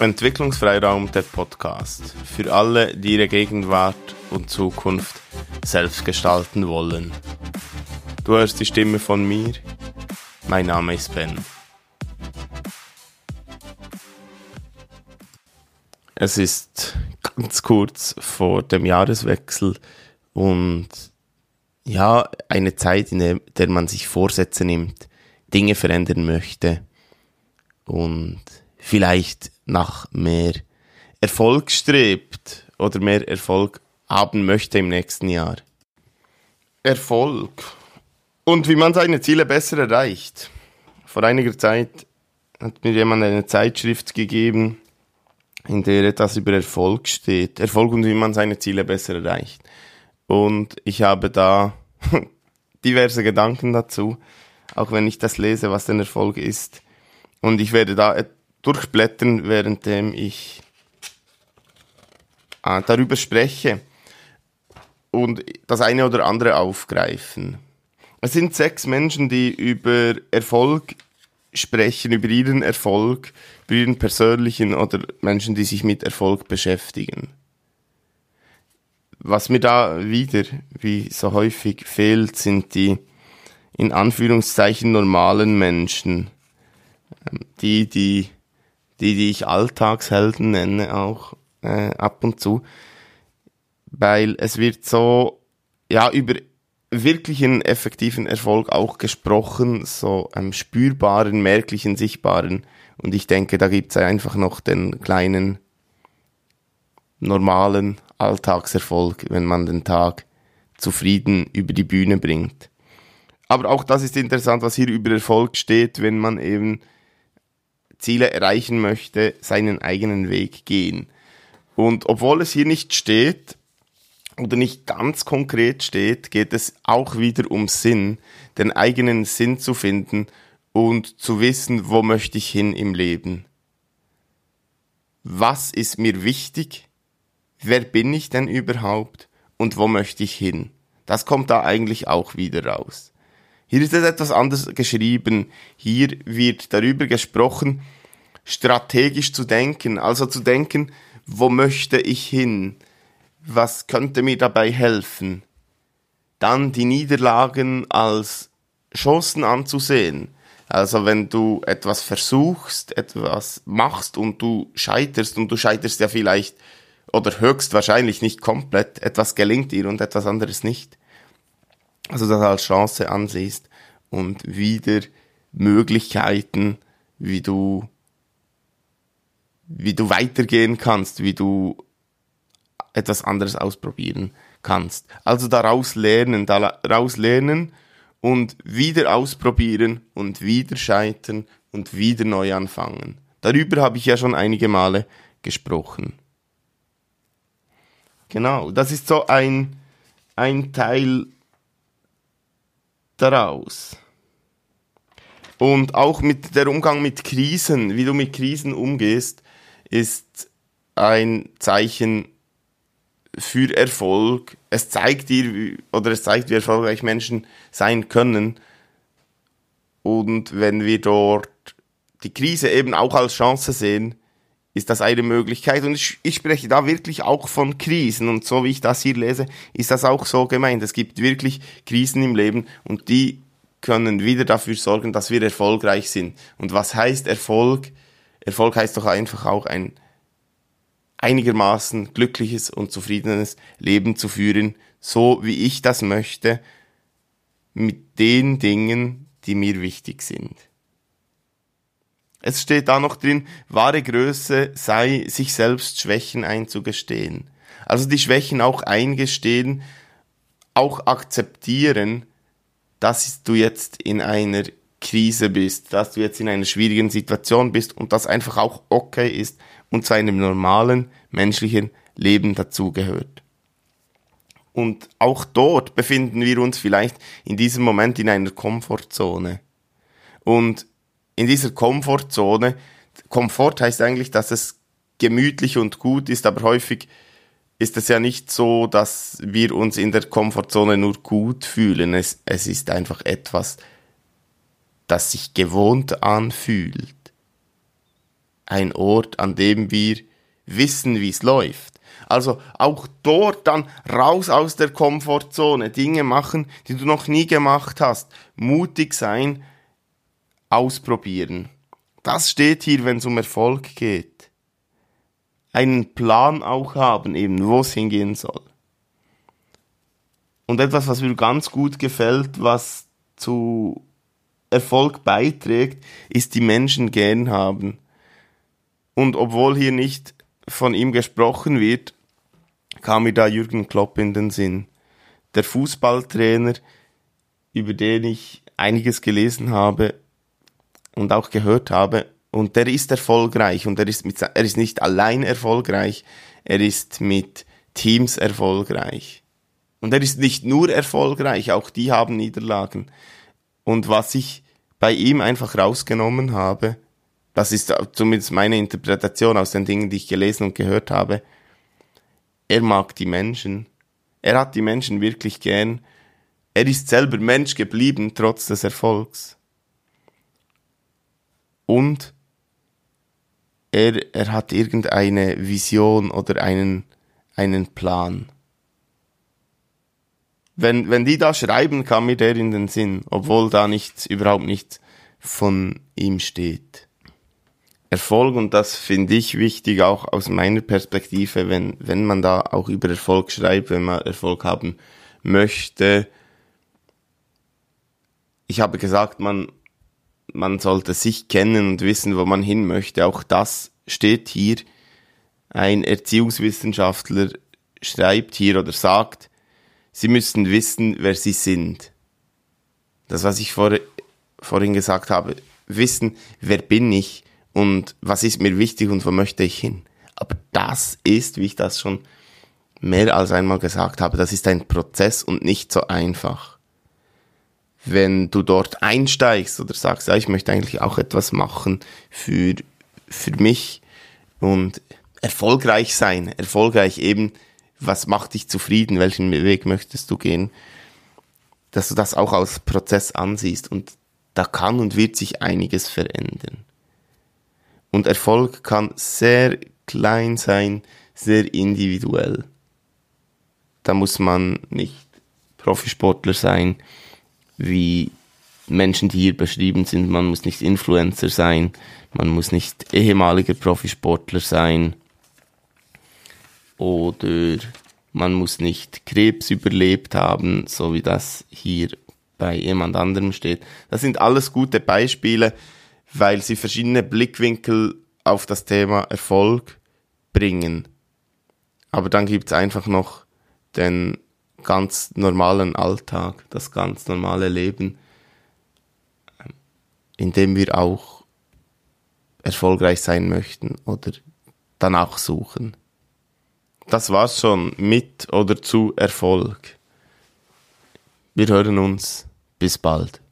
Entwicklungsfreiraum der Podcast. Für alle, die ihre Gegenwart und Zukunft selbst gestalten wollen. Du hörst die Stimme von mir. Mein Name ist Ben. Es ist ganz kurz vor dem Jahreswechsel und ja, eine Zeit, in der man sich Vorsätze nimmt, Dinge verändern möchte und vielleicht nach mehr Erfolg strebt oder mehr Erfolg haben möchte im nächsten Jahr. Erfolg und wie man seine Ziele besser erreicht. Vor einiger Zeit hat mir jemand eine Zeitschrift gegeben, in der etwas über Erfolg steht. Erfolg und wie man seine Ziele besser erreicht. Und ich habe da diverse Gedanken dazu, auch wenn ich das lese, was denn Erfolg ist. Und ich werde da durchblättern, währenddem ich äh, darüber spreche und das eine oder andere aufgreifen. Es sind sechs Menschen, die über Erfolg sprechen, über ihren Erfolg, über ihren persönlichen oder Menschen, die sich mit Erfolg beschäftigen. Was mir da wieder, wie so häufig fehlt, sind die in Anführungszeichen normalen Menschen. Ähm, die, die die, die ich Alltagshelden nenne, auch äh, ab und zu, weil es wird so, ja, über wirklichen effektiven Erfolg auch gesprochen, so einem spürbaren, merklichen, sichtbaren. Und ich denke, da gibt's einfach noch den kleinen, normalen Alltagserfolg, wenn man den Tag zufrieden über die Bühne bringt. Aber auch das ist interessant, was hier über Erfolg steht, wenn man eben Ziele erreichen möchte, seinen eigenen Weg gehen. Und obwohl es hier nicht steht oder nicht ganz konkret steht, geht es auch wieder um Sinn, den eigenen Sinn zu finden und zu wissen, wo möchte ich hin im Leben. Was ist mir wichtig? Wer bin ich denn überhaupt? Und wo möchte ich hin? Das kommt da eigentlich auch wieder raus. Hier ist es etwas anders geschrieben. Hier wird darüber gesprochen, strategisch zu denken, also zu denken, wo möchte ich hin? Was könnte mir dabei helfen? Dann die Niederlagen als Chancen anzusehen. Also wenn du etwas versuchst, etwas machst und du scheiterst und du scheiterst ja vielleicht oder höchstwahrscheinlich nicht komplett, etwas gelingt dir und etwas anderes nicht also das als Chance ansiehst und wieder Möglichkeiten, wie du, wie du weitergehen kannst, wie du etwas anderes ausprobieren kannst. Also daraus lernen, daraus lernen und wieder ausprobieren und wieder scheitern und wieder neu anfangen. Darüber habe ich ja schon einige Male gesprochen. Genau, das ist so ein, ein Teil daraus. Und auch mit der Umgang mit Krisen, wie du mit Krisen umgehst, ist ein Zeichen für Erfolg. Es zeigt dir, oder es zeigt, wie erfolgreich Menschen sein können. Und wenn wir dort die Krise eben auch als Chance sehen, ist das eine Möglichkeit. Und ich, ich, spreche da wirklich auch von Krisen. Und so wie ich das hier lese, ist das auch so gemeint. Es gibt wirklich Krisen im Leben und die können wieder dafür sorgen, dass wir erfolgreich sind. Und was heißt Erfolg? Erfolg heißt doch einfach auch ein einigermaßen glückliches und zufriedenes Leben zu führen, so wie ich das möchte, mit den Dingen, die mir wichtig sind. Es steht da noch drin, wahre Größe sei, sich selbst Schwächen einzugestehen. Also die Schwächen auch eingestehen, auch akzeptieren, dass du jetzt in einer Krise bist, dass du jetzt in einer schwierigen Situation bist und das einfach auch okay ist und zu einem normalen menschlichen Leben dazugehört. Und auch dort befinden wir uns vielleicht in diesem Moment in einer Komfortzone. Und in dieser Komfortzone. Komfort heißt eigentlich, dass es gemütlich und gut ist, aber häufig ist es ja nicht so, dass wir uns in der Komfortzone nur gut fühlen. Es, es ist einfach etwas, das sich gewohnt anfühlt. ein Ort, an dem wir wissen, wie es läuft. Also auch dort dann raus aus der Komfortzone, Dinge machen, die du noch nie gemacht hast, mutig sein, ausprobieren. Das steht hier, wenn es um Erfolg geht. Einen Plan auch haben, eben wo es hingehen soll. Und etwas, was mir ganz gut gefällt, was zu Erfolg beiträgt, ist die Menschen gern haben. Und obwohl hier nicht von ihm gesprochen wird, kam mir da Jürgen Klopp in den Sinn. Der Fußballtrainer, über den ich einiges gelesen habe und auch gehört habe, und der ist erfolgreich und er ist, mit, er ist nicht allein erfolgreich, er ist mit Teams erfolgreich. Und er ist nicht nur erfolgreich, auch die haben Niederlagen. Und was ich bei ihm einfach rausgenommen habe, das ist zumindest meine Interpretation aus den Dingen, die ich gelesen und gehört habe, er mag die Menschen. Er hat die Menschen wirklich gern. Er ist selber Mensch geblieben, trotz des Erfolgs. Und er, er hat irgendeine Vision oder einen, einen Plan. Wenn, wenn die da schreiben, kam mir der in den Sinn, obwohl da nichts, überhaupt nichts von ihm steht. Erfolg, und das finde ich wichtig, auch aus meiner Perspektive, wenn, wenn man da auch über Erfolg schreibt, wenn man Erfolg haben möchte. Ich habe gesagt, man, man sollte sich kennen und wissen, wo man hin möchte. Auch das steht hier. Ein Erziehungswissenschaftler schreibt hier oder sagt, sie müssen wissen, wer sie sind. Das, was ich vor, vorhin gesagt habe, wissen, wer bin ich, und was ist mir wichtig und wo möchte ich hin. Aber das ist, wie ich das schon mehr als einmal gesagt habe, das ist ein Prozess und nicht so einfach. Wenn du dort einsteigst oder sagst, ja, ich möchte eigentlich auch etwas machen für, für mich und erfolgreich sein, erfolgreich eben, was macht dich zufrieden, welchen Weg möchtest du gehen, dass du das auch als Prozess ansiehst und da kann und wird sich einiges verändern. Und Erfolg kann sehr klein sein, sehr individuell. Da muss man nicht Profisportler sein, wie Menschen, die hier beschrieben sind. Man muss nicht Influencer sein, man muss nicht ehemaliger Profisportler sein oder man muss nicht Krebs überlebt haben, so wie das hier bei jemand anderem steht. Das sind alles gute Beispiele, weil sie verschiedene Blickwinkel auf das Thema Erfolg bringen. Aber dann gibt's einfach noch den ganz normalen Alltag, das ganz normale Leben, in dem wir auch erfolgreich sein möchten oder danach suchen. Das war's schon mit oder zu Erfolg. Wir hören uns. Bis bald.